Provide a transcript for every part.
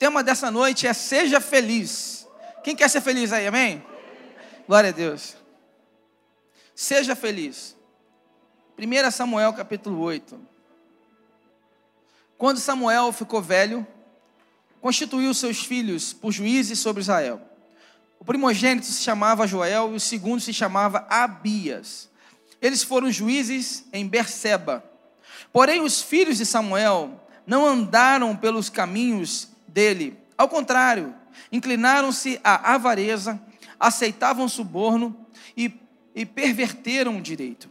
tema dessa noite é Seja Feliz. Quem quer ser feliz aí, amém? Glória a Deus. Seja feliz. 1 Samuel capítulo 8. Quando Samuel ficou velho, constituiu seus filhos por juízes sobre Israel. O primogênito se chamava Joel e o segundo se chamava Abias. Eles foram juízes em Berseba. Porém, os filhos de Samuel não andaram pelos caminhos dele. Ao contrário, inclinaram-se à avareza, aceitavam suborno e, e perverteram o direito.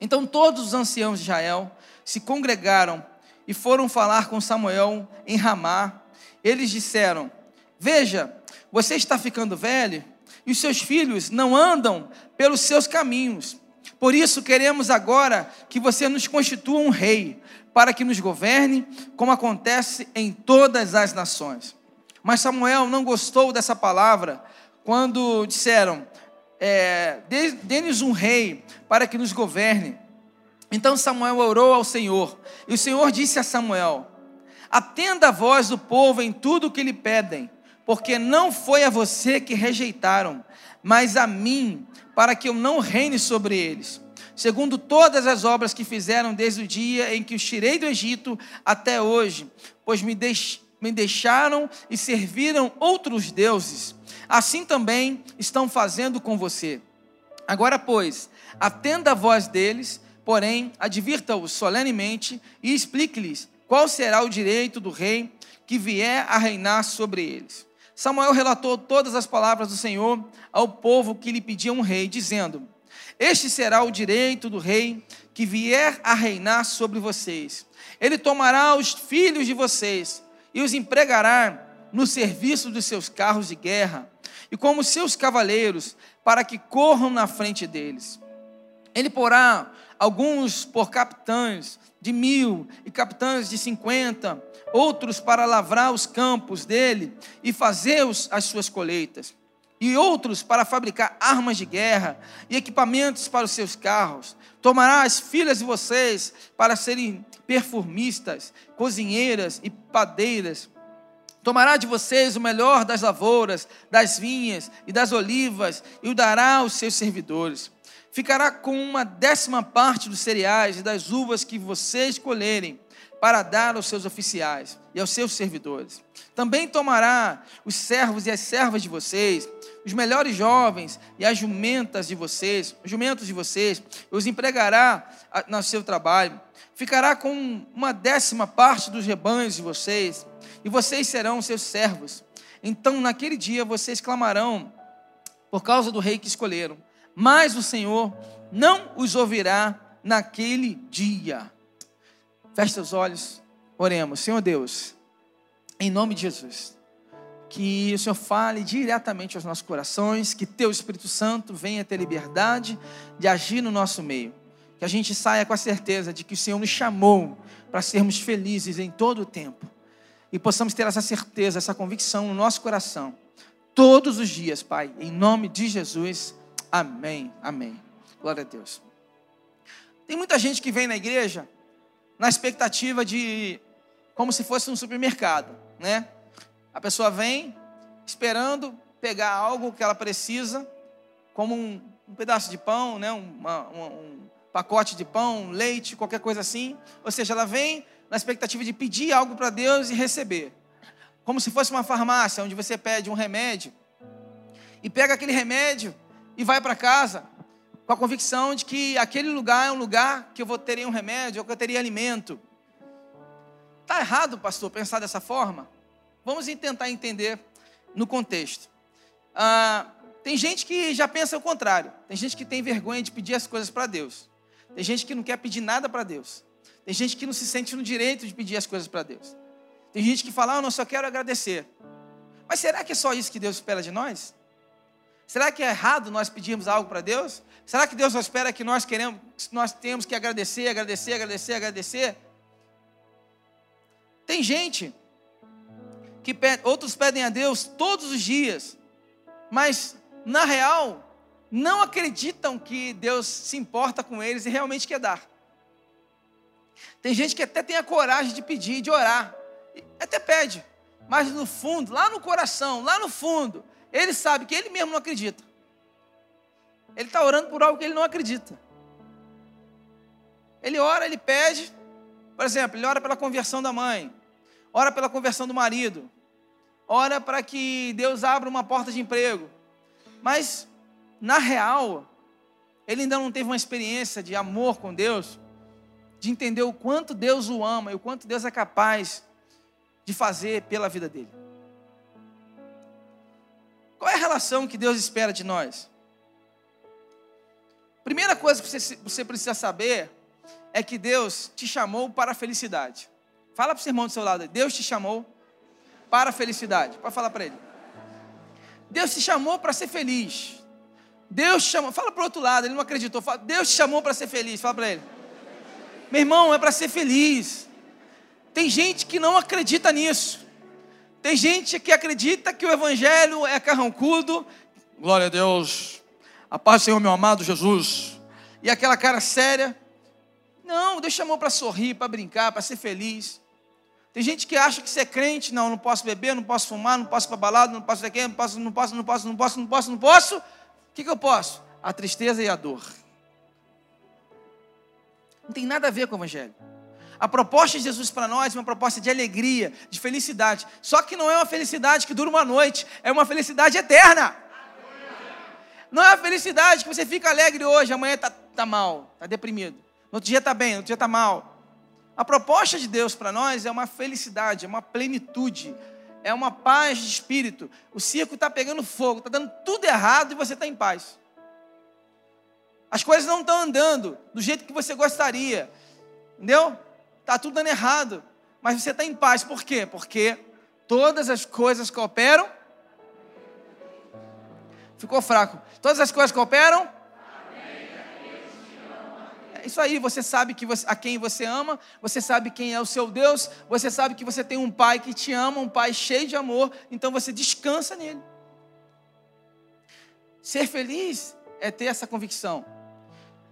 Então todos os anciãos de Israel se congregaram e foram falar com Samuel em Ramá. Eles disseram: Veja, você está ficando velho e os seus filhos não andam pelos seus caminhos. Por isso queremos agora que você nos constitua um rei, para que nos governe, como acontece em todas as nações. Mas Samuel não gostou dessa palavra quando disseram: é, dê-nos um rei para que nos governe. Então Samuel orou ao Senhor, e o Senhor disse a Samuel: Atenda a voz do povo em tudo o que lhe pedem, porque não foi a você que rejeitaram, mas a mim, para que eu não reine sobre eles segundo todas as obras que fizeram desde o dia em que os tirei do Egito até hoje, pois me, deix me deixaram e serviram outros deuses. Assim também estão fazendo com você. Agora, pois, atenda a voz deles, porém, advirta-os solenemente e explique-lhes qual será o direito do rei que vier a reinar sobre eles. Samuel relatou todas as palavras do Senhor ao povo que lhe pedia um rei, dizendo: este será o direito do rei que vier a reinar sobre vocês. Ele tomará os filhos de vocês e os empregará no serviço dos seus carros de guerra e como seus cavaleiros, para que corram na frente deles. Ele porá alguns por capitães de mil e capitães de cinquenta, outros para lavrar os campos dele e fazer as suas colheitas e outros para fabricar armas de guerra e equipamentos para os seus carros. Tomará as filhas de vocês para serem perfumistas, cozinheiras e padeiras. Tomará de vocês o melhor das lavouras, das vinhas e das olivas e o dará aos seus servidores. Ficará com uma décima parte dos cereais e das uvas que vocês colherem para dar aos seus oficiais e aos seus servidores. Também tomará os servos e as servas de vocês, os melhores jovens e as jumentas de vocês, os jumentos de vocês, os empregará no seu trabalho. Ficará com uma décima parte dos rebanhos de vocês, e vocês serão seus servos. Então, naquele dia, vocês clamarão por causa do rei que escolheram, mas o Senhor não os ouvirá naquele dia. Feche seus olhos, oremos. Senhor Deus, em nome de Jesus que o Senhor fale diretamente aos nossos corações, que Teu Espírito Santo venha ter liberdade de agir no nosso meio. Que a gente saia com a certeza de que o Senhor nos chamou para sermos felizes em todo o tempo. E possamos ter essa certeza, essa convicção no nosso coração. Todos os dias, Pai, em nome de Jesus. Amém. Amém. Glória a Deus. Tem muita gente que vem na igreja na expectativa de como se fosse um supermercado, né? A pessoa vem esperando pegar algo que ela precisa, como um, um pedaço de pão, né? Uma, uma, um pacote de pão, leite, qualquer coisa assim. Ou seja, ela vem na expectativa de pedir algo para Deus e receber. Como se fosse uma farmácia onde você pede um remédio e pega aquele remédio e vai para casa com a convicção de que aquele lugar é um lugar que eu vou ter um remédio ou que eu teria alimento. Está errado, pastor, pensar dessa forma? Vamos tentar entender no contexto. Ah, tem gente que já pensa o contrário. Tem gente que tem vergonha de pedir as coisas para Deus. Tem gente que não quer pedir nada para Deus. Tem gente que não se sente no direito de pedir as coisas para Deus. Tem gente que fala, ah, eu não só quero agradecer. Mas será que é só isso que Deus espera de nós? Será que é errado nós pedirmos algo para Deus? Será que Deus só espera que nós queremos, nós temos que agradecer, agradecer, agradecer, agradecer? Tem gente que outros pedem a Deus todos os dias, mas na real não acreditam que Deus se importa com eles e realmente quer dar. Tem gente que até tem a coragem de pedir, de orar, até pede, mas no fundo, lá no coração, lá no fundo, ele sabe que ele mesmo não acredita. Ele está orando por algo que ele não acredita. Ele ora, ele pede, por exemplo, ele ora pela conversão da mãe, ora pela conversão do marido, ora para que Deus abra uma porta de emprego. Mas, na real, ele ainda não teve uma experiência de amor com Deus, de entender o quanto Deus o ama e o quanto Deus é capaz de fazer pela vida dele. Qual é a relação que Deus espera de nós? Primeira coisa que você, precisa saber é que Deus te chamou para a felicidade. Fala para o seu irmão do seu lado, Deus te chamou para a felicidade. Pode falar para ele. Deus te chamou para ser feliz. Deus te chamou, fala para o outro lado, ele não acreditou. Fala, Deus te chamou para ser feliz. Fala para ele. Meu irmão, é para ser feliz. Tem gente que não acredita nisso. Tem gente que acredita que o evangelho é carrancudo. Glória a Deus. A paz do Senhor, meu amado Jesus. E aquela cara séria. Não, Deus chamou para sorrir, para brincar, para ser feliz. Tem gente que acha que ser crente, não, não posso beber, não posso fumar, não posso ir para balada, não posso daqui, não posso, não posso, não posso, não posso, não posso, não posso. O que, que eu posso? A tristeza e a dor. Não tem nada a ver com o Evangelho. A proposta de Jesus para nós é uma proposta de alegria, de felicidade. Só que não é uma felicidade que dura uma noite, é uma felicidade eterna. Não é uma felicidade que você fica alegre hoje, amanhã está tá mal, está deprimido. No outro dia está bem, no outro dia está mal. A proposta de Deus para nós é uma felicidade, é uma plenitude, é uma paz de espírito. O circo está pegando fogo, está dando tudo errado e você está em paz. As coisas não estão andando do jeito que você gostaria, entendeu? Está tudo dando errado, mas você está em paz. Por quê? Porque todas as coisas cooperam. Ficou fraco. Todas as coisas cooperam isso aí, você sabe que você, a quem você ama, você sabe quem é o seu Deus, você sabe que você tem um pai que te ama, um pai cheio de amor, então você descansa nele. Ser feliz é ter essa convicção.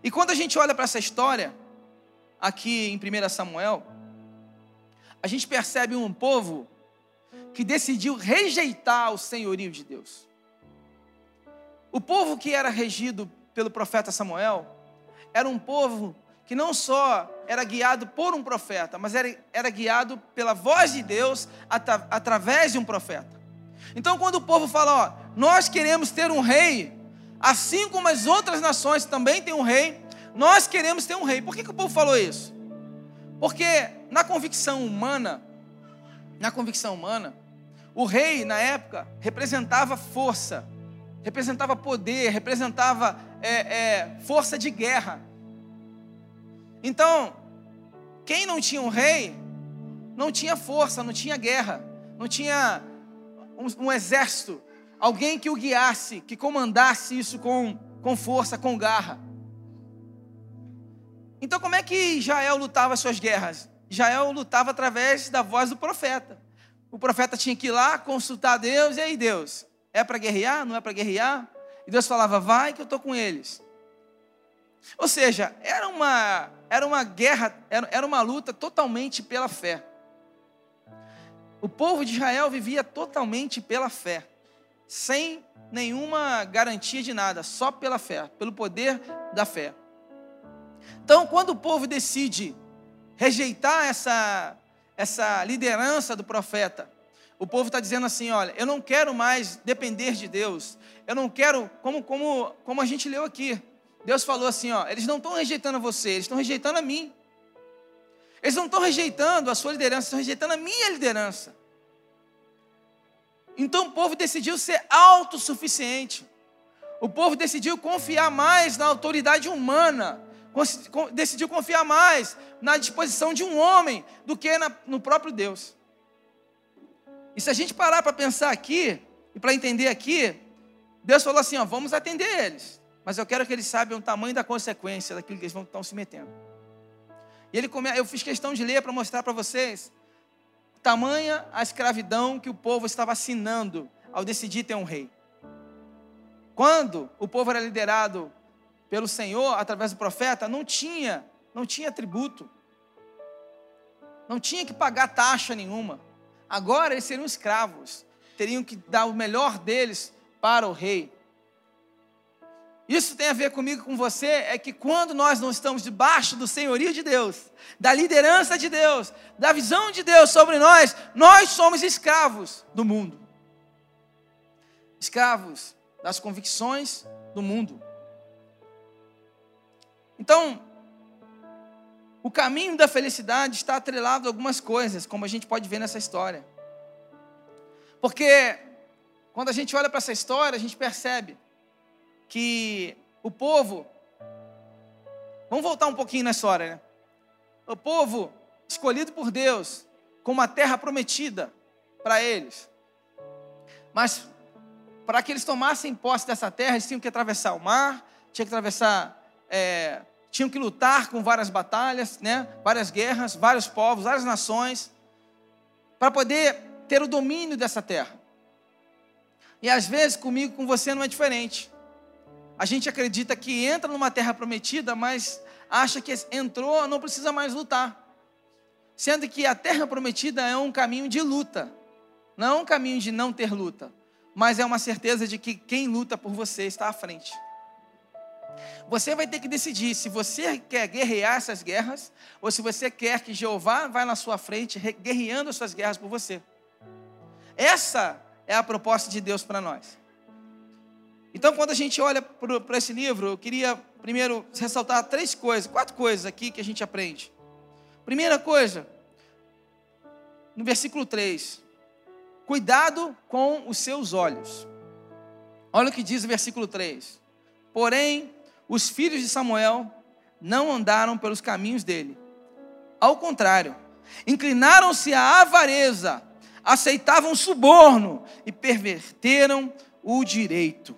E quando a gente olha para essa história, aqui em 1 Samuel, a gente percebe um povo que decidiu rejeitar o senhorio de Deus. O povo que era regido pelo profeta Samuel era um povo que não só era guiado por um profeta, mas era, era guiado pela voz de Deus atra, através de um profeta. Então, quando o povo fala, ó, nós queremos ter um rei, assim como as outras nações também têm um rei, nós queremos ter um rei. Por que, que o povo falou isso? Porque na convicção humana, na convicção humana, o rei na época representava força, representava poder, representava é, é, força de guerra. Então, quem não tinha um rei, não tinha força, não tinha guerra, não tinha um, um exército, alguém que o guiasse, que comandasse isso com, com força, com garra. Então, como é que Israel lutava as suas guerras? Israel lutava através da voz do profeta. O profeta tinha que ir lá consultar Deus, e aí, Deus, é para guerrear? Não é para guerrear? E Deus falava, vai que eu estou com eles. Ou seja, era uma, era uma guerra, era, era uma luta totalmente pela fé. O povo de Israel vivia totalmente pela fé, sem nenhuma garantia de nada, só pela fé, pelo poder da fé. Então, quando o povo decide rejeitar essa, essa liderança do profeta, o povo está dizendo assim: olha, eu não quero mais depender de Deus, eu não quero, como, como, como a gente leu aqui, Deus falou assim: ó, eles não estão rejeitando você, eles estão rejeitando a mim. Eles não estão rejeitando a sua liderança, estão rejeitando a minha liderança. Então o povo decidiu ser autossuficiente. O povo decidiu confiar mais na autoridade humana decidiu confiar mais na disposição de um homem do que no próprio Deus. E se a gente parar para pensar aqui, e para entender aqui, Deus falou assim: ó, vamos atender eles, mas eu quero que eles saibam o tamanho da consequência daquilo que eles vão estão se metendo. E ele come... eu fiz questão de ler para mostrar para vocês tamanha a escravidão que o povo estava assinando ao decidir ter um rei. Quando o povo era liderado pelo Senhor através do profeta, não tinha, não tinha tributo. Não tinha que pagar taxa nenhuma. Agora eles seriam escravos, teriam que dar o melhor deles para o rei. Isso tem a ver comigo, com você, é que quando nós não estamos debaixo do senhorio de Deus, da liderança de Deus, da visão de Deus sobre nós, nós somos escravos do mundo. Escravos das convicções do mundo. Então, o caminho da felicidade está atrelado a algumas coisas, como a gente pode ver nessa história. Porque quando a gente olha para essa história, a gente percebe que o povo. Vamos voltar um pouquinho na história, né? O povo escolhido por Deus com uma terra prometida para eles. Mas para que eles tomassem posse dessa terra, eles tinham que atravessar o mar, tinham que atravessar, é, tinham que lutar com várias batalhas, né? várias guerras, vários povos, várias nações, para poder ter o domínio dessa terra. E às vezes comigo, com você, não é diferente. A gente acredita que entra numa terra prometida, mas acha que entrou, não precisa mais lutar. Sendo que a terra prometida é um caminho de luta, não é um caminho de não ter luta, mas é uma certeza de que quem luta por você está à frente. Você vai ter que decidir se você quer guerrear essas guerras ou se você quer que Jeová vá na sua frente guerreando as suas guerras por você. Essa é a proposta de Deus para nós. Então, quando a gente olha para esse livro, eu queria primeiro ressaltar três coisas, quatro coisas aqui que a gente aprende. Primeira coisa, no versículo 3: Cuidado com os seus olhos. Olha o que diz o versículo 3. Porém, os filhos de Samuel não andaram pelos caminhos dele. Ao contrário, inclinaram-se à avareza, aceitavam suborno e perverteram o direito.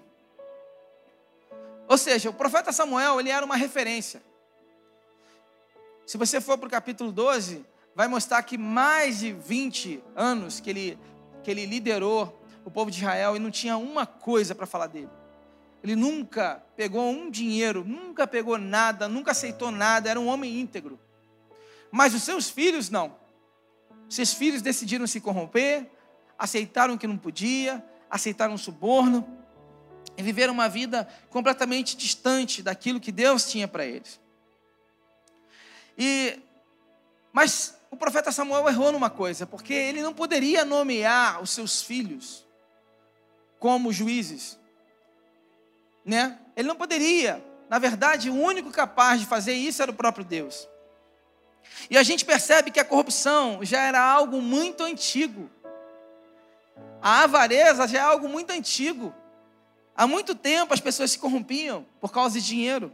Ou seja, o profeta Samuel, ele era uma referência. Se você for para o capítulo 12, vai mostrar que mais de 20 anos que ele, que ele liderou o povo de Israel e não tinha uma coisa para falar dele. Ele nunca pegou um dinheiro, nunca pegou nada, nunca aceitou nada, era um homem íntegro. Mas os seus filhos não. Seus filhos decidiram se corromper, aceitaram que não podia, aceitaram um suborno e viveram uma vida completamente distante daquilo que Deus tinha para eles. E mas o profeta Samuel errou numa coisa, porque ele não poderia nomear os seus filhos como juízes, né? Ele não poderia. Na verdade, o único capaz de fazer isso era o próprio Deus. E a gente percebe que a corrupção já era algo muito antigo. A avareza já é algo muito antigo. Há muito tempo as pessoas se corrompiam por causa de dinheiro.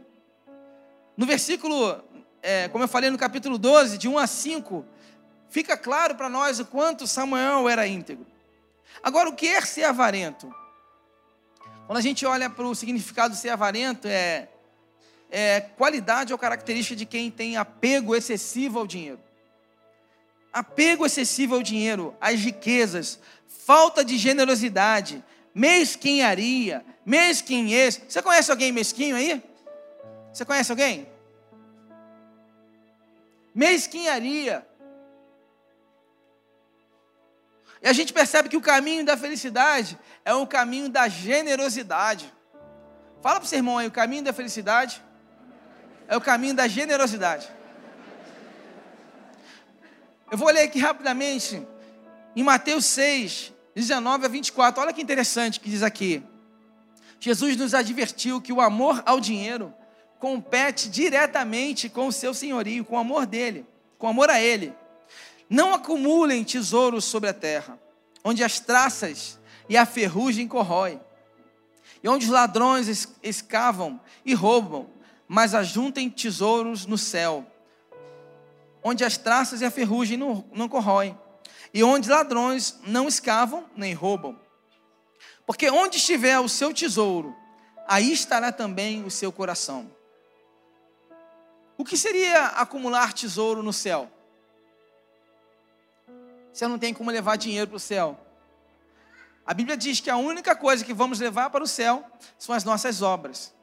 No versículo, é, como eu falei no capítulo 12, de 1 a 5, fica claro para nós o quanto Samuel era íntegro. Agora, o que é ser avarento? Quando a gente olha para o significado de ser avarento, é, é qualidade ou característica de quem tem apego excessivo ao dinheiro. Apego excessivo ao dinheiro, às riquezas, falta de generosidade, mesquinharia, mesquinhez. Você conhece alguém mesquinho aí? Você conhece alguém? Mesquinharia. E a gente percebe que o caminho da felicidade é o caminho da generosidade. Fala para o seu irmão aí, o caminho da felicidade é o caminho da generosidade. Eu vou ler aqui rapidamente em Mateus 6, 19 a 24. Olha que interessante que diz aqui. Jesus nos advertiu que o amor ao dinheiro compete diretamente com o seu senhorio, com o amor dele, com o amor a ele. Não acumulem tesouros sobre a terra, onde as traças e a ferrugem corroem, e onde os ladrões escavam e roubam, mas ajuntem tesouros no céu, onde as traças e a ferrugem não, não corroem e onde ladrões não escavam nem roubam. Porque onde estiver o seu tesouro, aí estará também o seu coração. O que seria acumular tesouro no céu? Você não tem como levar dinheiro para o céu. A Bíblia diz que a única coisa que vamos levar para o céu são as nossas obras.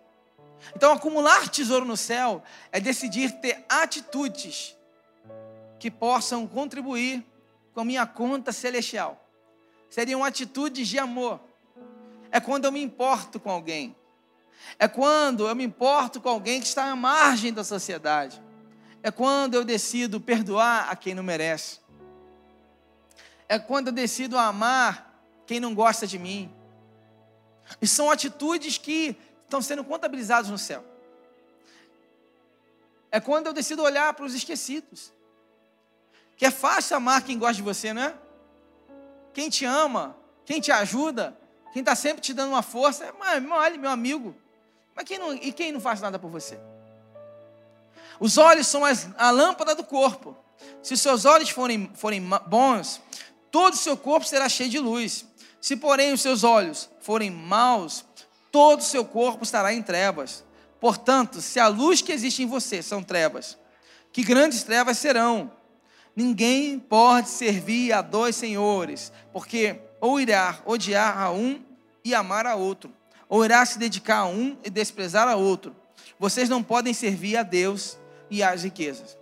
Então, acumular tesouro no céu é decidir ter atitudes que possam contribuir com a minha conta celestial. Seriam atitudes de amor. É quando eu me importo com alguém. É quando eu me importo com alguém que está à margem da sociedade. É quando eu decido perdoar a quem não merece. É quando eu decido amar quem não gosta de mim. E são atitudes que estão sendo contabilizadas no céu. É quando eu decido olhar para os esquecidos. Que é fácil amar quem gosta de você, não é? Quem te ama, quem te ajuda, quem está sempre te dando uma força, é, olha, meu amigo. Mas quem não, e quem não faz nada por você? Os olhos são as, a lâmpada do corpo. Se os seus olhos forem, forem bons, todo o seu corpo será cheio de luz. Se, porém, os seus olhos forem maus, todo o seu corpo estará em trevas. Portanto, se a luz que existe em você são trevas, que grandes trevas serão. Ninguém pode servir a dois senhores, porque ou irá odiar a um e amar a outro, ou irá se dedicar a um e desprezar a outro. Vocês não podem servir a Deus e às riquezas.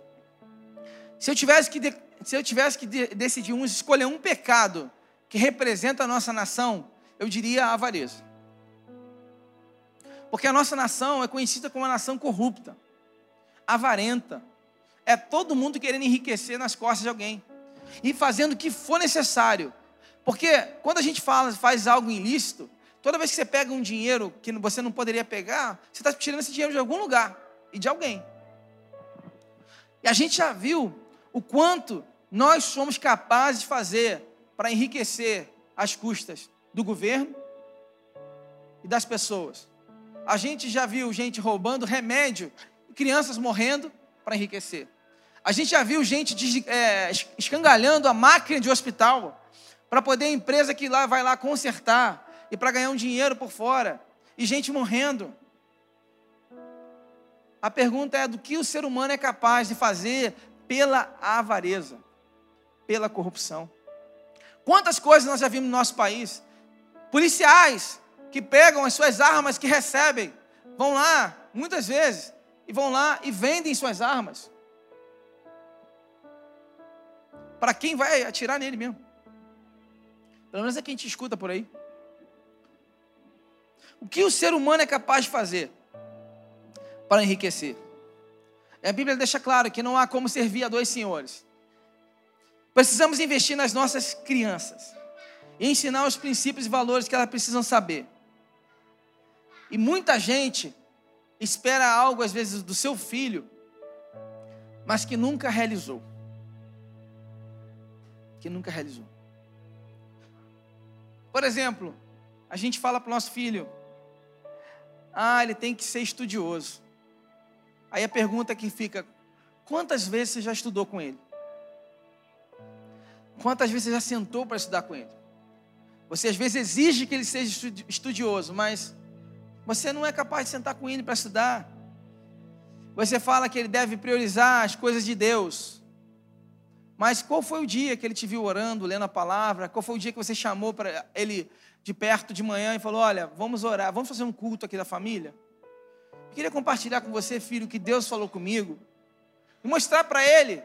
Se eu tivesse que, se eu tivesse que decidir um, escolher um pecado que representa a nossa nação, eu diria a avareza. Porque a nossa nação é conhecida como uma nação corrupta, avarenta. É todo mundo querendo enriquecer nas costas de alguém e fazendo o que for necessário. Porque quando a gente fala, faz algo ilícito, toda vez que você pega um dinheiro que você não poderia pegar, você está tirando esse dinheiro de algum lugar e de alguém. E a gente já viu o quanto nós somos capazes de fazer para enriquecer as custas do governo e das pessoas. A gente já viu gente roubando remédio, crianças morrendo para enriquecer. A gente já viu gente é, escangalhando a máquina de hospital para poder a empresa que lá vai lá consertar e para ganhar um dinheiro por fora e gente morrendo. A pergunta é do que o ser humano é capaz de fazer pela avareza, pela corrupção. Quantas coisas nós já vimos no nosso país? Policiais que pegam as suas armas que recebem, vão lá, muitas vezes, e vão lá e vendem suas armas. Para quem vai atirar nele mesmo. Pelo menos é quem te escuta por aí. O que o ser humano é capaz de fazer para enriquecer? A Bíblia deixa claro que não há como servir a dois senhores. Precisamos investir nas nossas crianças e ensinar os princípios e valores que elas precisam saber. E muita gente espera algo, às vezes, do seu filho, mas que nunca realizou. Que nunca realizou. Por exemplo, a gente fala para o nosso filho: ah, ele tem que ser estudioso. Aí a pergunta que fica: quantas vezes você já estudou com ele? Quantas vezes você já sentou para estudar com ele? Você às vezes exige que ele seja estudioso, mas você não é capaz de sentar com ele para estudar. Você fala que ele deve priorizar as coisas de Deus. Mas qual foi o dia que ele te viu orando, lendo a palavra? Qual foi o dia que você chamou para ele de perto de manhã e falou: Olha, vamos orar, vamos fazer um culto aqui da família? Queria compartilhar com você, filho, que Deus falou comigo e mostrar para ele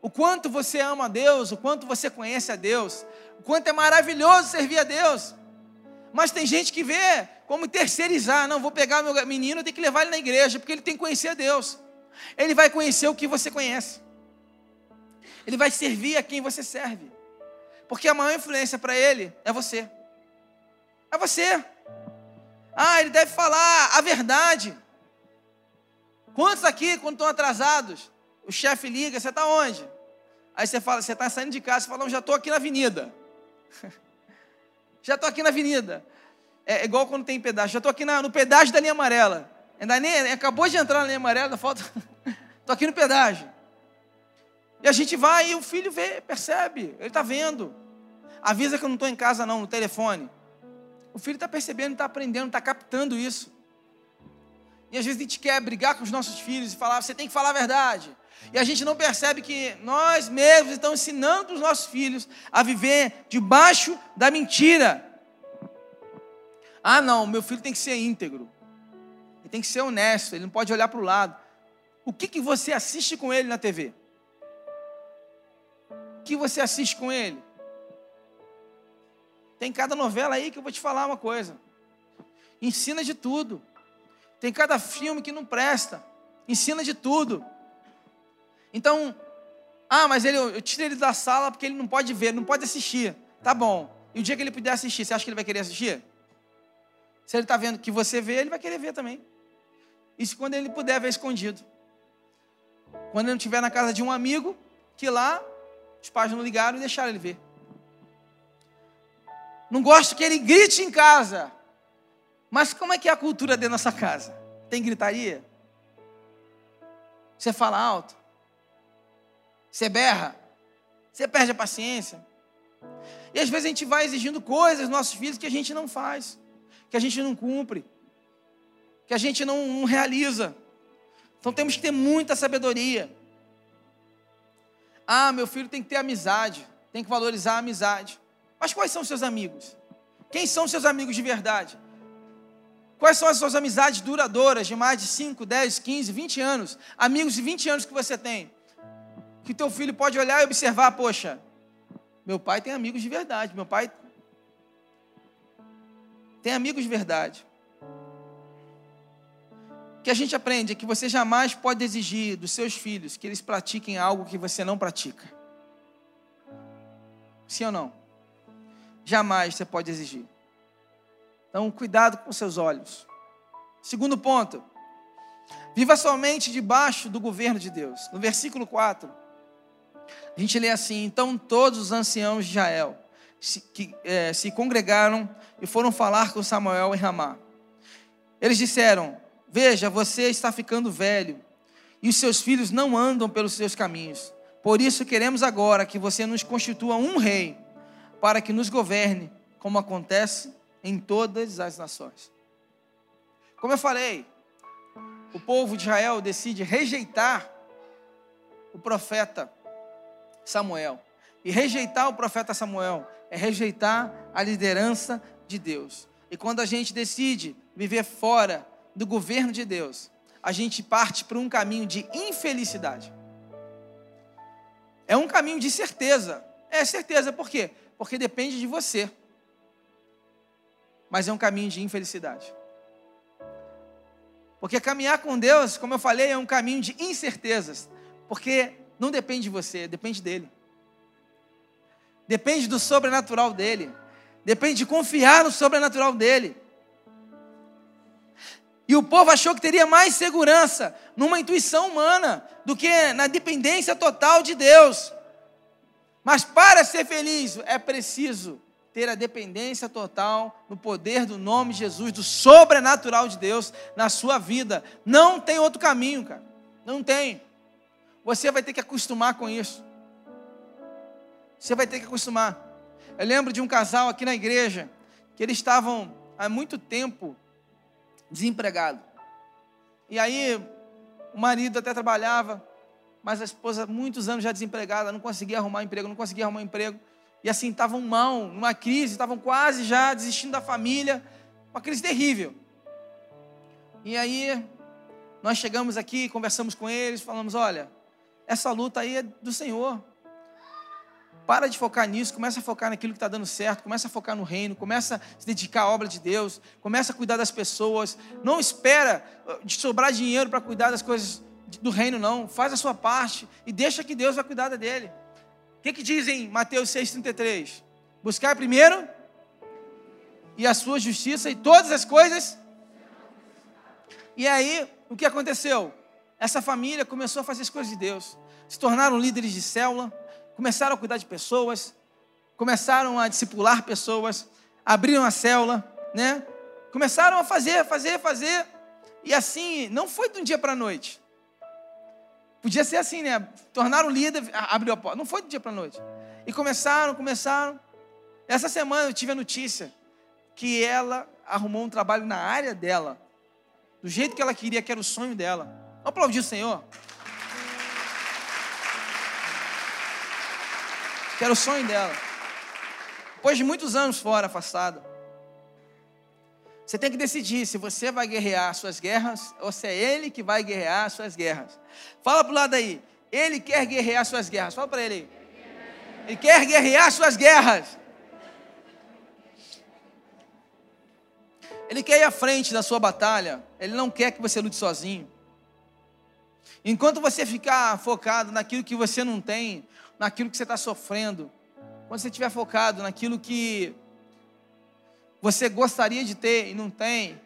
o quanto você ama a Deus, o quanto você conhece a Deus, o quanto é maravilhoso servir a Deus. Mas tem gente que vê como terceirizar. Não, vou pegar meu menino, tenho que levar ele na igreja, porque ele tem que conhecer a Deus. Ele vai conhecer o que você conhece. Ele vai servir a quem você serve. Porque a maior influência para ele é você. É você. Ah, ele deve falar a verdade. Quantos aqui, quando estão atrasados, o chefe liga, você está onde? Aí você fala, você está saindo de casa, você fala, não, já estou aqui na avenida. Já estou aqui na avenida. É igual quando tem pedágio. Já estou aqui na, no pedágio da linha amarela. Ainda nem acabou de entrar na linha amarela, falta. Estou aqui no pedágio. E a gente vai e o filho vê, percebe, ele está vendo. Avisa que eu não estou em casa, não, no telefone. O filho está percebendo, está aprendendo, está captando isso. E às vezes a gente quer brigar com os nossos filhos e falar, você tem que falar a verdade. E a gente não percebe que nós mesmos estamos ensinando os nossos filhos a viver debaixo da mentira. Ah, não, meu filho tem que ser íntegro. Ele tem que ser honesto, ele não pode olhar para o lado. O que, que você assiste com ele na TV? que você assiste com ele? Tem cada novela aí que eu vou te falar uma coisa. Ensina de tudo. Tem cada filme que não presta. Ensina de tudo. Então, ah, mas ele, eu tirei ele da sala porque ele não pode ver, não pode assistir. Tá bom. E o dia que ele puder assistir, você acha que ele vai querer assistir? Se ele está vendo que você vê, ele vai querer ver também. Isso quando ele puder ver escondido. Quando ele não estiver na casa de um amigo, que lá os pais não ligaram e deixaram ele ver. Não gosto que ele grite em casa. Mas como é que é a cultura dentro nossa casa? Tem gritaria? Você fala alto? Você berra? Você perde a paciência? E às vezes a gente vai exigindo coisas dos nossos filhos que a gente não faz, que a gente não cumpre, que a gente não, não realiza. Então temos que ter muita sabedoria. Ah, meu filho tem que ter amizade, tem que valorizar a amizade. Mas quais são seus amigos? Quem são seus amigos de verdade? Quais são as suas amizades duradouras de mais de 5, 10, 15, 20 anos? Amigos de 20 anos que você tem. Que teu filho pode olhar e observar, poxa, meu pai tem amigos de verdade, meu pai tem amigos de verdade. O que a gente aprende é que você jamais pode exigir dos seus filhos que eles pratiquem algo que você não pratica. Sim ou não? Jamais você pode exigir. Então, cuidado com seus olhos. Segundo ponto, viva somente debaixo do governo de Deus. No versículo 4, a gente lê assim: Então todos os anciãos de Israel se, que, é, se congregaram e foram falar com Samuel em Ramá. Eles disseram: Veja, você está ficando velho e os seus filhos não andam pelos seus caminhos. Por isso queremos agora que você nos constitua um rei para que nos governe, como acontece em todas as nações. Como eu falei, o povo de Israel decide rejeitar o profeta Samuel. E rejeitar o profeta Samuel é rejeitar a liderança de Deus. E quando a gente decide viver fora do governo de Deus, a gente parte para um caminho de infelicidade. É um caminho de certeza. É certeza, por quê? Porque depende de você mas é um caminho de infelicidade. Porque caminhar com Deus, como eu falei, é um caminho de incertezas, porque não depende de você, depende dele. Depende do sobrenatural dele. Depende de confiar no sobrenatural dele. E o povo achou que teria mais segurança numa intuição humana do que na dependência total de Deus. Mas para ser feliz é preciso ter a dependência total no poder do nome de Jesus, do sobrenatural de Deus na sua vida. Não tem outro caminho, cara. Não tem. Você vai ter que acostumar com isso. Você vai ter que acostumar. Eu lembro de um casal aqui na igreja que eles estavam há muito tempo desempregado. E aí o marido até trabalhava, mas a esposa muitos anos já desempregada, não conseguia arrumar emprego, não conseguia arrumar emprego e assim estavam mal, numa crise, estavam quase já desistindo da família, uma crise terrível. E aí nós chegamos aqui, conversamos com eles, falamos: olha, essa luta aí é do Senhor. Para de focar nisso, começa a focar naquilo que está dando certo, começa a focar no reino, começa a se dedicar à obra de Deus, começa a cuidar das pessoas. Não espera uh, de sobrar dinheiro para cuidar das coisas do reino, não. Faz a sua parte e deixa que Deus vai cuidar dele que, que diz em Mateus 6,33? Buscar primeiro e a sua justiça e todas as coisas. E aí, o que aconteceu? Essa família começou a fazer as coisas de Deus, se tornaram líderes de célula, começaram a cuidar de pessoas, começaram a discipular pessoas, abriram a célula, né? Começaram a fazer, fazer, fazer, e assim, não foi de um dia para a noite. Podia ser assim, né? Tornaram líder, abriu a porta. Não foi do dia para a noite. E começaram, começaram. Essa semana eu tive a notícia que ela arrumou um trabalho na área dela, do jeito que ela queria, que era o sonho dela. Vamos aplaudir o Senhor. Que era o sonho dela. Depois de muitos anos fora, afastada. Você tem que decidir se você vai guerrear suas guerras ou se é ele que vai guerrear suas guerras. Fala para o lado aí. Ele quer guerrear suas guerras. Fala para ele aí. Ele quer guerrear suas guerras. Ele quer ir à frente da sua batalha. Ele não quer que você lute sozinho. Enquanto você ficar focado naquilo que você não tem, naquilo que você está sofrendo, quando você estiver focado naquilo que você gostaria de ter e não tem,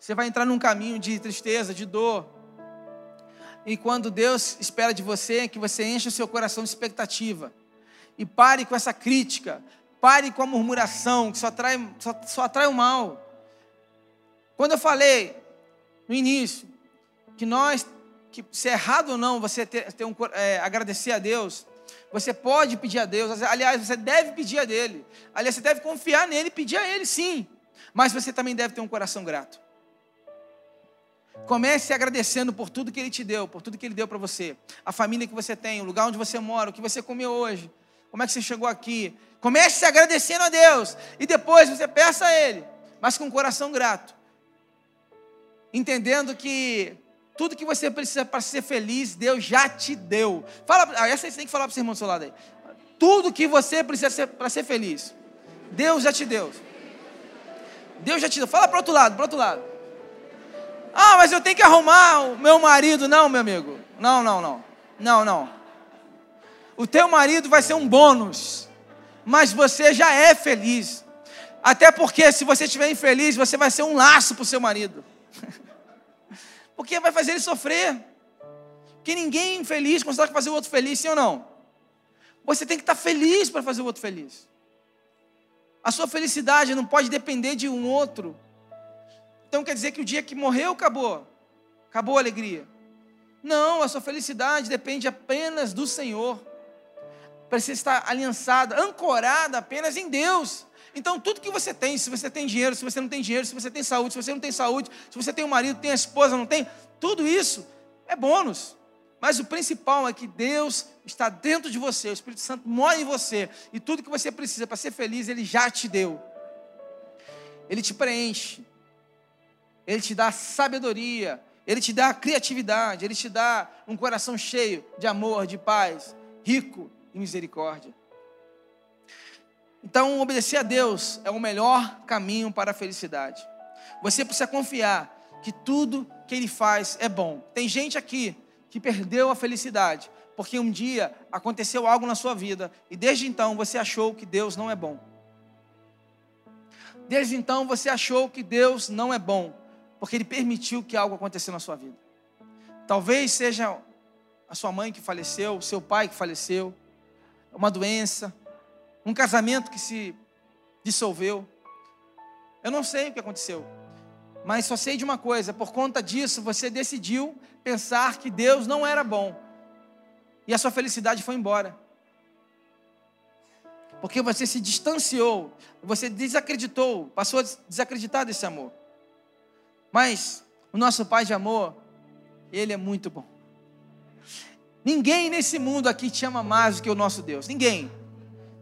você vai entrar num caminho de tristeza, de dor. E quando Deus espera de você que você encha o seu coração de expectativa. E pare com essa crítica, pare com a murmuração, que só atrai, só, só atrai o mal. Quando eu falei no início que nós, que se é errado ou não você ter, ter um, é, agradecer a Deus, você pode pedir a Deus, aliás, você deve pedir a dele. Aliás, você deve confiar nele e pedir a ele, sim. Mas você também deve ter um coração grato. Comece agradecendo por tudo que ele te deu, por tudo que ele deu para você. A família que você tem, o lugar onde você mora, o que você comeu hoje, como é que você chegou aqui. Comece agradecendo a Deus e depois você peça a ele, mas com um coração grato. Entendendo que tudo que você precisa para ser feliz, Deus já te deu. Fala, essa você tem que falar para o seu irmão do seu lado aí. Tudo que você precisa para ser feliz, Deus já te deu. Deus já te deu. Fala para o outro lado, para o outro lado. Ah, mas eu tenho que arrumar o meu marido. Não, meu amigo. Não, não, não. Não, não. O teu marido vai ser um bônus. Mas você já é feliz. Até porque se você estiver infeliz, você vai ser um laço para o seu marido. porque vai fazer ele sofrer. Porque ninguém infeliz consegue fazer o outro feliz, sim ou não? Você tem que estar feliz para fazer o outro feliz. A sua felicidade não pode depender de um outro. Então quer dizer que o dia que morreu, acabou. Acabou a alegria. Não, a sua felicidade depende apenas do Senhor. Precisa estar aliançada, ancorada apenas em Deus. Então, tudo que você tem, se você tem dinheiro, se você não tem dinheiro, se você tem saúde, se você não tem saúde, se você tem um marido, tem a esposa, não tem, tudo isso é bônus. Mas o principal é que Deus está dentro de você, o Espírito Santo mora em você, e tudo que você precisa para ser feliz, Ele já te deu. Ele te preenche, ele te dá sabedoria, Ele te dá criatividade, Ele te dá um coração cheio de amor, de paz, rico em misericórdia. Então, obedecer a Deus é o melhor caminho para a felicidade. Você precisa confiar que tudo que Ele faz é bom. Tem gente aqui que perdeu a felicidade porque um dia aconteceu algo na sua vida e desde então você achou que Deus não é bom. Desde então você achou que Deus não é bom porque Ele permitiu que algo acontecesse na sua vida. Talvez seja a sua mãe que faleceu, seu pai que faleceu, uma doença, um casamento que se dissolveu. Eu não sei o que aconteceu, mas só sei de uma coisa: por conta disso você decidiu pensar que Deus não era bom, e a sua felicidade foi embora. Porque você se distanciou, você desacreditou, passou a desacreditar desse amor. Mas o nosso Pai de amor, Ele é muito bom. Ninguém nesse mundo aqui te ama mais do que o nosso Deus. Ninguém.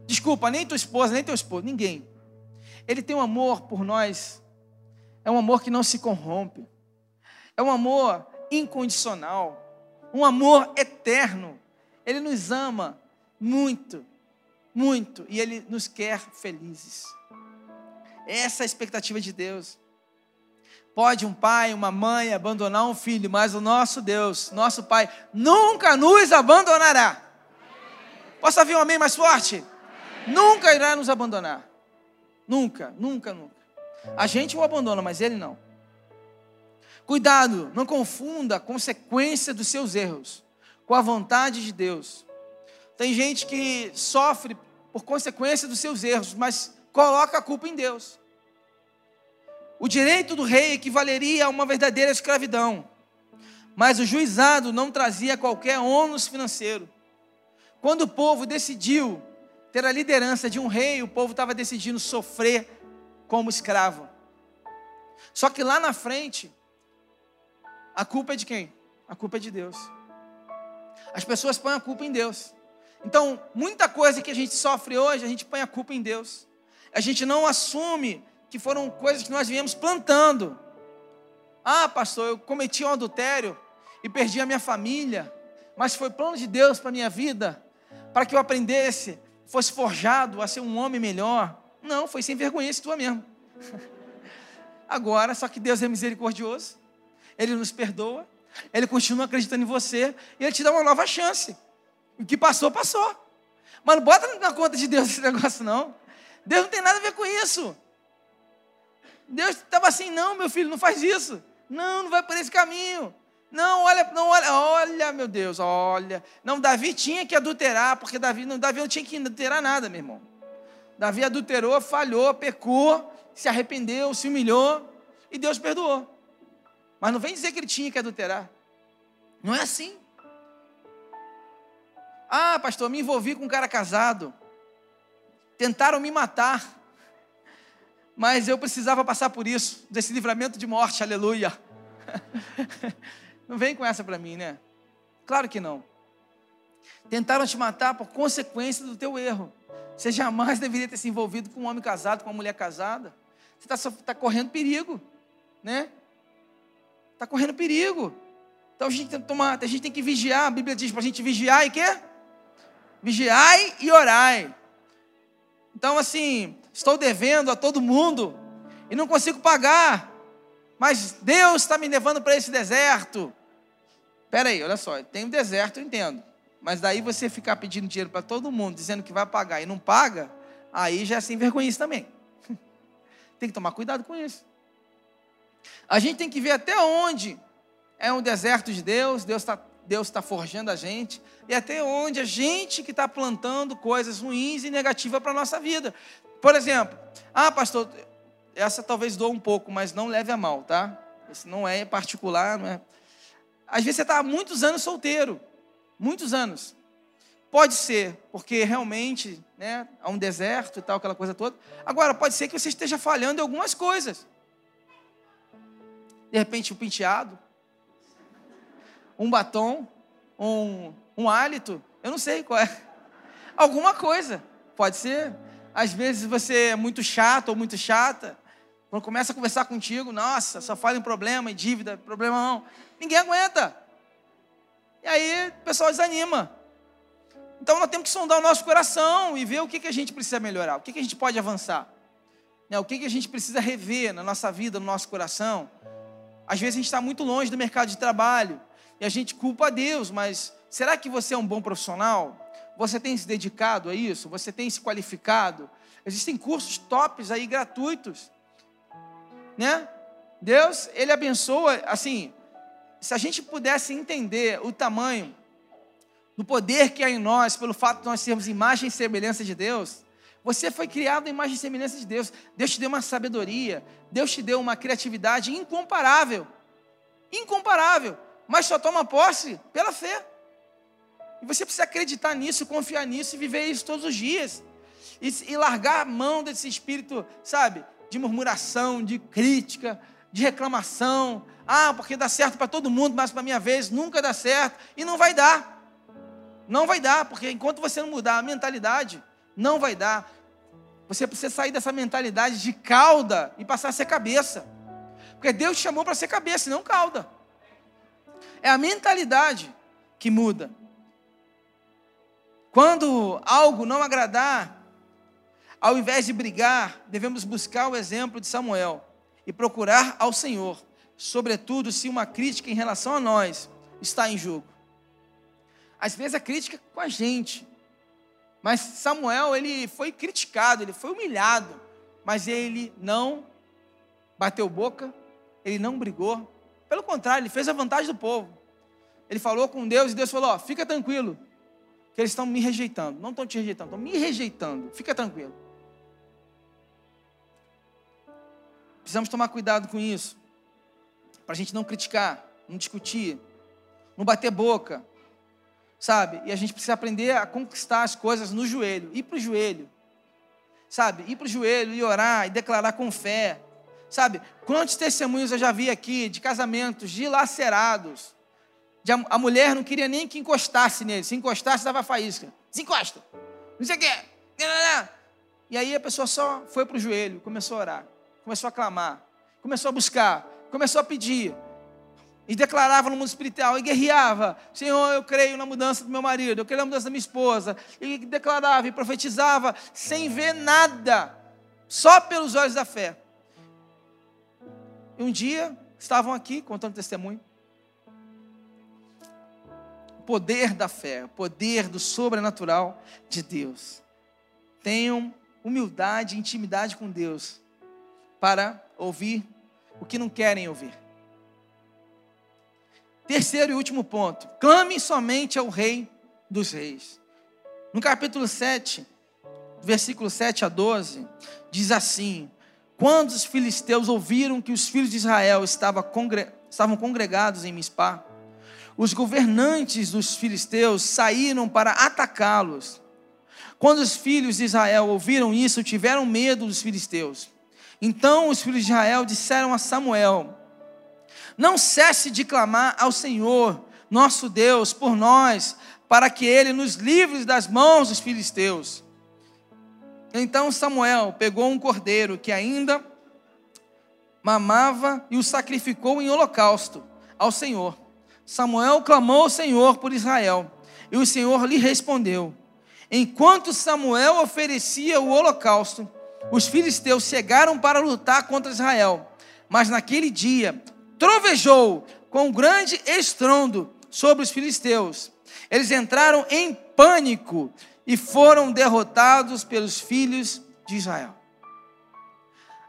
Desculpa, nem tua esposa, nem teu esposo, ninguém. Ele tem um amor por nós. É um amor que não se corrompe. É um amor incondicional. Um amor eterno. Ele nos ama muito, muito. E Ele nos quer felizes. Essa é a expectativa de Deus. Pode um pai, uma mãe abandonar um filho, mas o nosso Deus, nosso Pai, nunca nos abandonará. Posso ouvir um amém mais forte? Nunca irá nos abandonar. Nunca, nunca, nunca. A gente o abandona, mas ele não. Cuidado, não confunda a consequência dos seus erros com a vontade de Deus. Tem gente que sofre por consequência dos seus erros, mas coloca a culpa em Deus. O direito do rei equivaleria a uma verdadeira escravidão, mas o juizado não trazia qualquer ônus financeiro. Quando o povo decidiu ter a liderança de um rei, o povo estava decidindo sofrer como escravo. Só que lá na frente, a culpa é de quem? A culpa é de Deus. As pessoas põem a culpa em Deus. Então, muita coisa que a gente sofre hoje, a gente põe a culpa em Deus. A gente não assume que foram coisas que nós viemos plantando. Ah, pastor, eu cometi um adultério e perdi a minha família, mas foi plano de Deus para a minha vida. para que eu aprendesse, fosse forjado a ser um homem melhor. Não, foi sem vergonha tua mesmo. Agora, só que Deus é misericordioso, Ele nos perdoa, Ele continua acreditando em você e Ele te dá uma nova chance. O que passou, passou. Mas não bota na conta de Deus esse negócio, não. Deus não tem nada a ver com isso. Deus estava assim, não, meu filho, não faz isso. Não, não vai por esse caminho. Não, olha, não, olha, olha, meu Deus, olha. Não, Davi tinha que adulterar, porque Davi não, Davi não tinha que adulterar nada, meu irmão. Davi adulterou, falhou, pecou, se arrependeu, se humilhou e Deus perdoou. Mas não vem dizer que ele tinha que adulterar. Não é assim. Ah, pastor, me envolvi com um cara casado. Tentaram me matar. Mas eu precisava passar por isso, desse livramento de morte, aleluia. Não vem com essa para mim, né? Claro que não. Tentaram te matar por consequência do teu erro. Você jamais deveria ter se envolvido com um homem casado, com uma mulher casada. Você está tá correndo perigo, né? Está correndo perigo. Então a gente tem que tomar, a gente tem que vigiar. A Bíblia diz para a gente vigiar e quê? Vigiai e orai. Então, assim, estou devendo a todo mundo e não consigo pagar. Mas Deus está me levando para esse deserto. Espera aí, olha só, tem um deserto, eu entendo. Mas daí você ficar pedindo dinheiro para todo mundo, dizendo que vai pagar e não paga, aí já é sem vergonha também. tem que tomar cuidado com isso. A gente tem que ver até onde é um deserto de Deus, Deus está Deus tá forjando a gente, e até onde a gente que está plantando coisas ruins e negativas para a nossa vida. Por exemplo, ah, pastor, essa talvez doa um pouco, mas não leve a mal, tá? Esse não é particular, não é. Às vezes você está há muitos anos solteiro, muitos anos. Pode ser, porque realmente né, há um deserto e tal, aquela coisa toda. Agora, pode ser que você esteja falhando em algumas coisas. De repente, um penteado, um batom, um, um hálito, eu não sei qual é. Alguma coisa, pode ser. Às vezes você é muito chato ou muito chata. Quando começa a conversar contigo, nossa, só fala em problema, em dívida, problema não. Ninguém aguenta. E aí o pessoal desanima. Então nós temos que sondar o nosso coração e ver o que, que a gente precisa melhorar, o que, que a gente pode avançar. Né? O que, que a gente precisa rever na nossa vida, no nosso coração. Às vezes a gente está muito longe do mercado de trabalho e a gente culpa a Deus, mas será que você é um bom profissional? Você tem se dedicado a isso? Você tem se qualificado? Existem cursos tops aí gratuitos, né? Deus, ele abençoa, assim, se a gente pudesse entender o tamanho do poder que há em nós, pelo fato de nós sermos imagem e semelhança de Deus, você foi criado em imagem e semelhança de Deus. Deus te deu uma sabedoria, Deus te deu uma criatividade incomparável. Incomparável. Mas só toma posse pela fé. E você precisa acreditar nisso, confiar nisso e viver isso todos os dias. E, e largar a mão desse espírito, sabe, de murmuração, de crítica, de reclamação. Ah, porque dá certo para todo mundo, mas para minha vez nunca dá certo. E não vai dar. Não vai dar, porque enquanto você não mudar a mentalidade, não vai dar. Você precisa sair dessa mentalidade de cauda e passar a ser cabeça. Porque Deus te chamou para ser cabeça não cauda. É a mentalidade que muda. Quando algo não agradar, ao invés de brigar, devemos buscar o exemplo de Samuel e procurar ao Senhor, sobretudo se uma crítica em relação a nós está em jogo. Às vezes a crítica é com a gente, mas Samuel ele foi criticado, ele foi humilhado, mas ele não bateu boca, ele não brigou, pelo contrário, ele fez a vantagem do povo. Ele falou com Deus e Deus falou: ó, fica tranquilo, que eles estão me rejeitando. Não estão te rejeitando, estão me rejeitando. Fica tranquilo. Precisamos tomar cuidado com isso, para a gente não criticar, não discutir, não bater boca, sabe? E a gente precisa aprender a conquistar as coisas no joelho, ir para o joelho, sabe? Ir para o joelho e orar e declarar com fé, sabe? Quantos testemunhos eu já vi aqui de casamentos dilacerados, de a, a mulher não queria nem que encostasse nele, se encostasse dava faísca, desencosta, não sei o quê, e aí a pessoa só foi para o joelho, começou a orar começou a clamar, começou a buscar, começou a pedir. e declarava no mundo espiritual, e guerreava: Senhor, eu creio na mudança do meu marido, eu creio na mudança da minha esposa, e declarava e profetizava sem ver nada, só pelos olhos da fé. E um dia estavam aqui contando testemunho. O poder da fé, o poder do sobrenatural de Deus. Tenham humildade e intimidade com Deus para ouvir o que não querem ouvir. Terceiro e último ponto: clame somente ao Rei dos Reis. No capítulo 7, versículo 7 a 12, diz assim: Quando os filisteus ouviram que os filhos de Israel estavam, congre... estavam congregados em Mispá, os governantes dos filisteus saíram para atacá-los. Quando os filhos de Israel ouviram isso, tiveram medo dos filisteus. Então os filhos de Israel disseram a Samuel: Não cesse de clamar ao Senhor, nosso Deus, por nós, para que ele nos livre das mãos dos filisteus. Então Samuel pegou um cordeiro que ainda mamava e o sacrificou em holocausto ao Senhor. Samuel clamou ao Senhor por Israel, e o Senhor lhe respondeu. Enquanto Samuel oferecia o holocausto, os filisteus chegaram para lutar contra Israel, mas naquele dia trovejou com grande estrondo sobre os filisteus. Eles entraram em pânico e foram derrotados pelos filhos de Israel.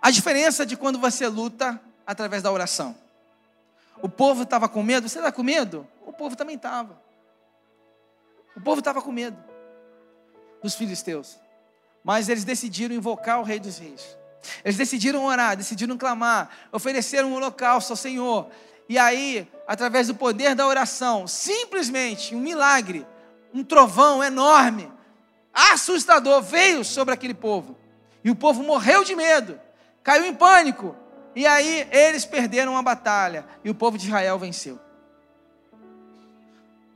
A diferença de quando você luta através da oração. O povo estava com medo, você está com medo? O povo também estava. O povo estava com medo dos filisteus. Mas eles decidiram invocar o Rei dos Reis. Eles decidiram orar, decidiram clamar, ofereceram um holocausto ao Senhor. E aí, através do poder da oração, simplesmente um milagre, um trovão enorme, assustador, veio sobre aquele povo. E o povo morreu de medo, caiu em pânico. E aí eles perderam a batalha e o povo de Israel venceu.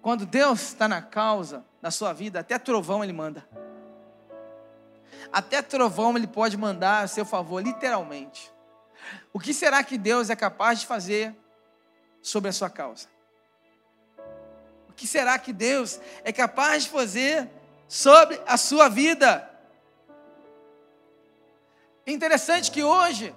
Quando Deus está na causa da sua vida, até trovão Ele manda. Até trovão ele pode mandar a seu favor, literalmente. O que será que Deus é capaz de fazer sobre a sua causa? O que será que Deus é capaz de fazer sobre a sua vida? Interessante que hoje,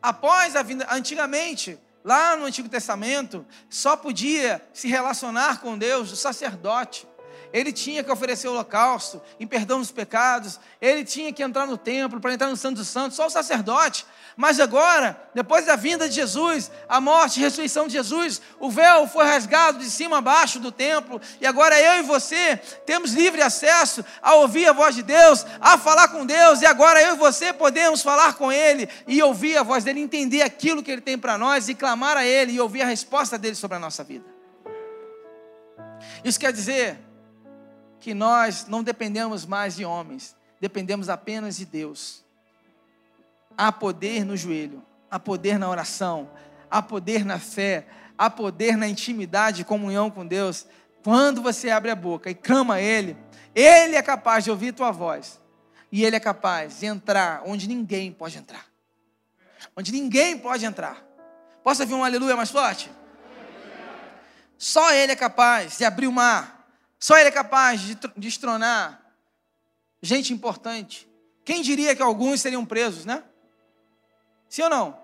após a vinda, antigamente, lá no Antigo Testamento, só podia se relacionar com Deus o sacerdote ele tinha que oferecer o holocausto em perdão dos pecados, ele tinha que entrar no templo para entrar no Santo dos Santos, só o sacerdote. Mas agora, depois da vinda de Jesus, a morte e ressurreição de Jesus, o véu foi rasgado de cima a baixo do templo, e agora eu e você temos livre acesso a ouvir a voz de Deus, a falar com Deus, e agora eu e você podemos falar com Ele e ouvir a voz dele, entender aquilo que Ele tem para nós e clamar a Ele e ouvir a resposta dele sobre a nossa vida. Isso quer dizer que nós não dependemos mais de homens, dependemos apenas de Deus. Há poder no joelho, há poder na oração, há poder na fé, há poder na intimidade e comunhão com Deus. Quando você abre a boca e clama a Ele, Ele é capaz de ouvir tua voz. E Ele é capaz de entrar onde ninguém pode entrar. Onde ninguém pode entrar. Posso ouvir um aleluia mais forte? Só Ele é capaz de abrir o mar só Ele é capaz de destronar gente importante. Quem diria que alguns seriam presos, né? Sim ou não?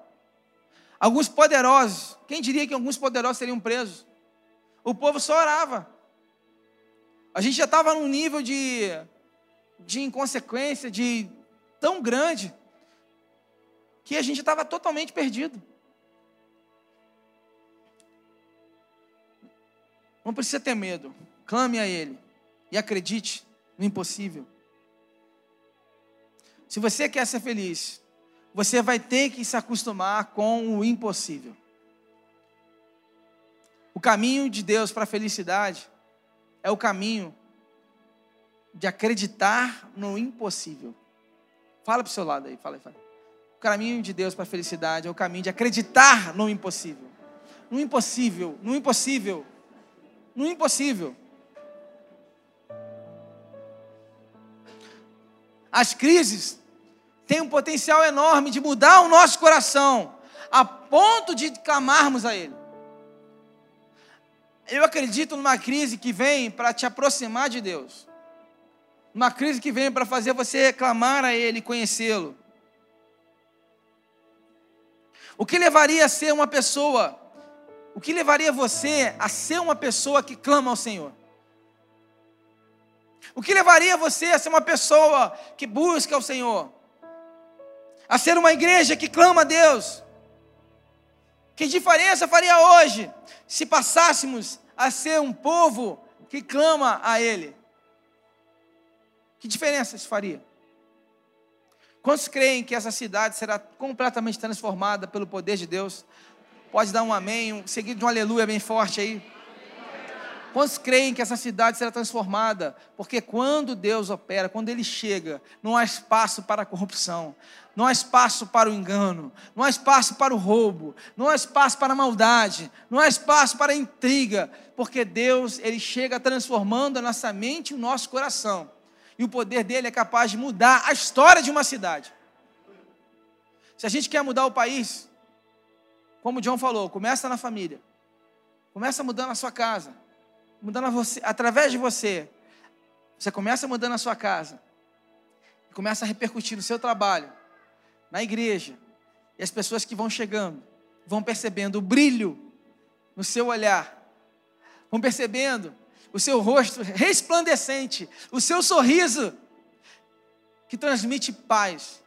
Alguns poderosos. Quem diria que alguns poderosos seriam presos? O povo só orava. A gente já estava num nível de, de inconsequência, de tão grande, que a gente estava totalmente perdido. Não precisa ter medo. Clame a Ele e acredite no impossível. Se você quer ser feliz, você vai ter que se acostumar com o impossível. O caminho de Deus para a felicidade é o caminho de acreditar no impossível. Fala para o seu lado aí, fala aí, fala. O caminho de Deus para a felicidade é o caminho de acreditar no impossível. No impossível, no impossível, no impossível. As crises têm um potencial enorme de mudar o nosso coração, a ponto de clamarmos a Ele. Eu acredito numa crise que vem para te aproximar de Deus. Uma crise que vem para fazer você clamar a Ele conhecê-lo. O que levaria a ser uma pessoa? O que levaria você a ser uma pessoa que clama ao Senhor? O que levaria você a ser uma pessoa que busca o Senhor? A ser uma igreja que clama a Deus? Que diferença faria hoje se passássemos a ser um povo que clama a Ele? Que diferença isso faria? Quantos creem que essa cidade será completamente transformada pelo poder de Deus? Pode dar um amém, um, seguido de um aleluia bem forte aí. Quantos creem que essa cidade será transformada? Porque quando Deus opera, quando Ele chega, não há espaço para a corrupção, não há espaço para o engano, não há espaço para o roubo, não há espaço para a maldade, não há espaço para a intriga, porque Deus, Ele chega transformando a nossa mente e o nosso coração. E o poder dele é capaz de mudar a história de uma cidade. Se a gente quer mudar o país, como o John falou, começa na família. Começa mudando a sua casa mudando você, através de você, você começa mudando a sua casa, começa a repercutir no seu trabalho, na igreja, e as pessoas que vão chegando vão percebendo o brilho no seu olhar, vão percebendo o seu rosto resplandecente, o seu sorriso que transmite paz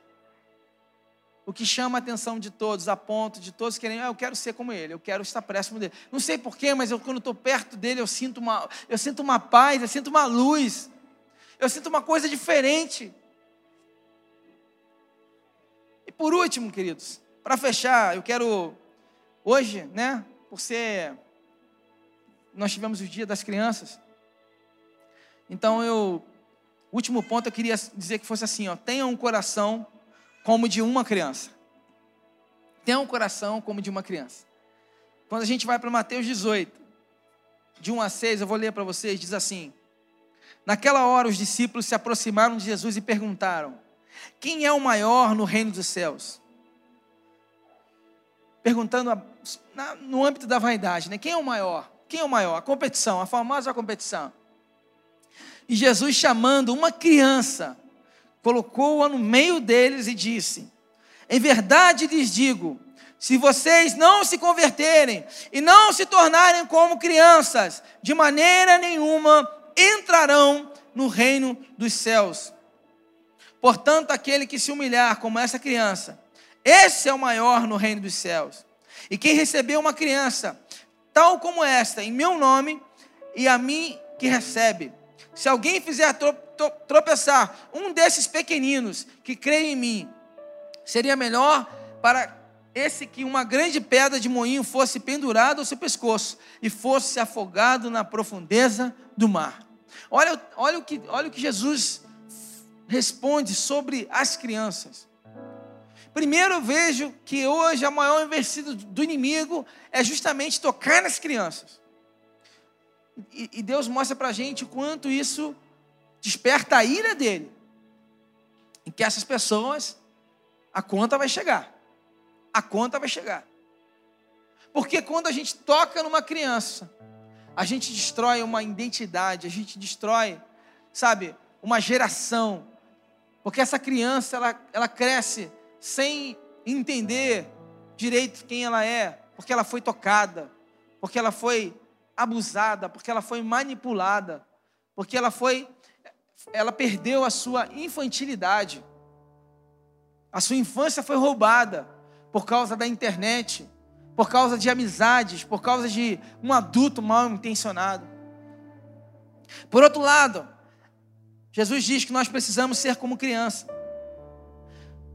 o que chama a atenção de todos, a ponto de todos querem, ah, eu quero ser como ele, eu quero estar próximo dele. Não sei porquê, mas eu, quando estou perto dele, eu sinto, uma, eu sinto uma paz, eu sinto uma luz, eu sinto uma coisa diferente. E por último, queridos, para fechar, eu quero, hoje, né, por ser, nós tivemos o dia das crianças, então eu, último ponto, eu queria dizer que fosse assim, ó, tenha um coração como de uma criança. Tenha um coração como de uma criança. Quando a gente vai para Mateus 18, de 1 a 6, eu vou ler para vocês, diz assim: Naquela hora os discípulos se aproximaram de Jesus e perguntaram: Quem é o maior no reino dos céus? Perguntando a, na, no âmbito da vaidade, né? Quem é o maior? Quem é o maior? A competição, a famosa competição. E Jesus chamando uma criança, colocou-a no meio deles e disse: Em verdade lhes digo, se vocês não se converterem e não se tornarem como crianças, de maneira nenhuma entrarão no reino dos céus. Portanto, aquele que se humilhar como essa criança, esse é o maior no reino dos céus. E quem recebeu uma criança, tal como esta, em meu nome, e a mim que recebe, se alguém fizer tropeçar um desses pequeninos que creem em mim, seria melhor para esse que uma grande pedra de moinho fosse pendurada ao seu pescoço e fosse afogado na profundeza do mar. Olha, olha, o, que, olha o que Jesus responde sobre as crianças. Primeiro eu vejo que hoje a maior investida do inimigo é justamente tocar nas crianças. E, e Deus mostra para a gente o quanto isso desperta a ira dele. Em que essas pessoas, a conta vai chegar. A conta vai chegar. Porque quando a gente toca numa criança, a gente destrói uma identidade, a gente destrói, sabe, uma geração. Porque essa criança, ela, ela cresce sem entender direito quem ela é, porque ela foi tocada, porque ela foi abusada, porque ela foi manipulada, porque ela foi ela perdeu a sua infantilidade. A sua infância foi roubada por causa da internet, por causa de amizades, por causa de um adulto mal intencionado. Por outro lado, Jesus diz que nós precisamos ser como criança.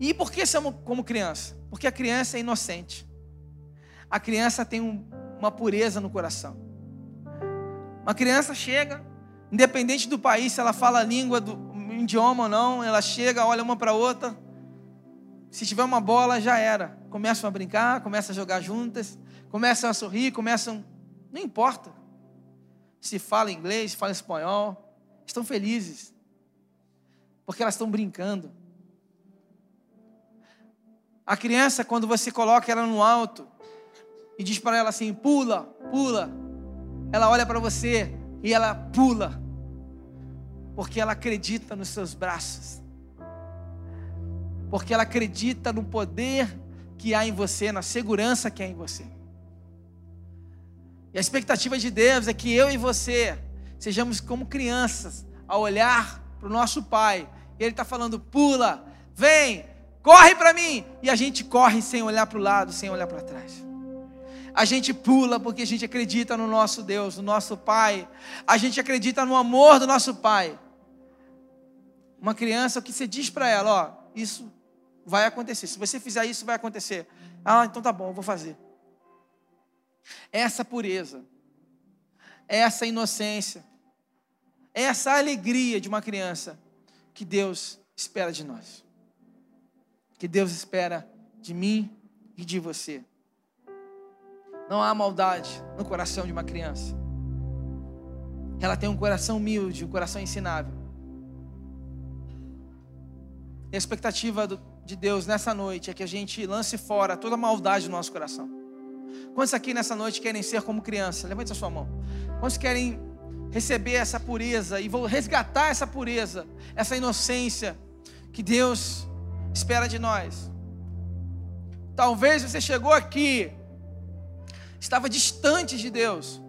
E por que somos como criança? Porque a criança é inocente. A criança tem um, uma pureza no coração. Uma criança chega, Independente do país, se ela fala a língua do idioma ou não, ela chega, olha uma para outra. Se tiver uma bola, já era. Começam a brincar, começam a jogar juntas, começam a sorrir, começam. Não importa. Se fala inglês, se fala espanhol, estão felizes. Porque elas estão brincando. A criança, quando você coloca ela no alto e diz para ela assim: pula, pula, ela olha para você e ela pula, porque ela acredita nos seus braços, porque ela acredita no poder que há em você, na segurança que há em você. E a expectativa de Deus é que eu e você sejamos como crianças, a olhar para o nosso Pai. E Ele está falando: pula, vem, corre para mim. E a gente corre sem olhar para o lado, sem olhar para trás. A gente pula porque a gente acredita no nosso Deus, no nosso Pai. A gente acredita no amor do nosso Pai. Uma criança, o que você diz para ela, ó, isso vai acontecer. Se você fizer isso, vai acontecer. Ah, então tá bom, eu vou fazer. Essa pureza, essa inocência, essa alegria de uma criança que Deus espera de nós. Que Deus espera de mim e de você. Não há maldade no coração de uma criança. Ela tem um coração humilde, um coração ensinável. E a expectativa de Deus nessa noite é que a gente lance fora toda a maldade do nosso coração. Quantos aqui nessa noite querem ser como criança? Levante a sua mão. Quantos querem receber essa pureza e vou resgatar essa pureza, essa inocência que Deus espera de nós? Talvez você chegou aqui, estava distante de Deus,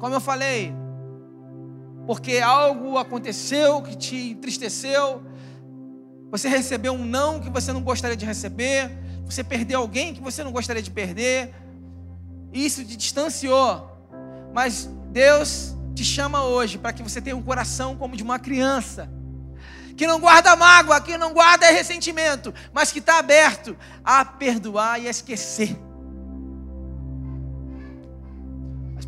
como eu falei, porque algo aconteceu que te entristeceu, você recebeu um não que você não gostaria de receber, você perdeu alguém que você não gostaria de perder, isso te distanciou. Mas Deus te chama hoje para que você tenha um coração como de uma criança. Que não guarda mágoa, que não guarda ressentimento, mas que está aberto a perdoar e a esquecer.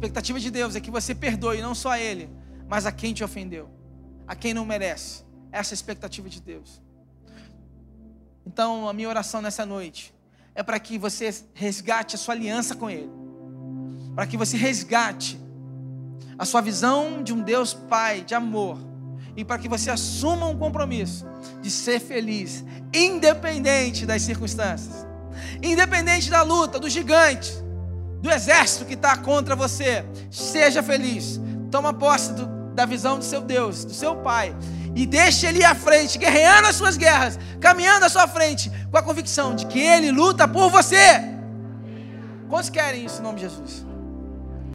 Expectativa de Deus é que você perdoe não só a Ele, mas a quem te ofendeu, a quem não merece. Essa é a expectativa de Deus. Então, a minha oração nessa noite é para que você resgate a sua aliança com Ele para que você resgate a sua visão de um Deus Pai, de amor, e para que você assuma um compromisso de ser feliz, independente das circunstâncias, independente da luta, do gigante, do exército que está contra você. Seja feliz, toma posse do, da visão do seu Deus, do seu Pai, e deixe Ele à frente, guerreando as suas guerras, caminhando à sua frente, com a convicção de que Ele luta por você. Quantos querem isso em nome de Jesus?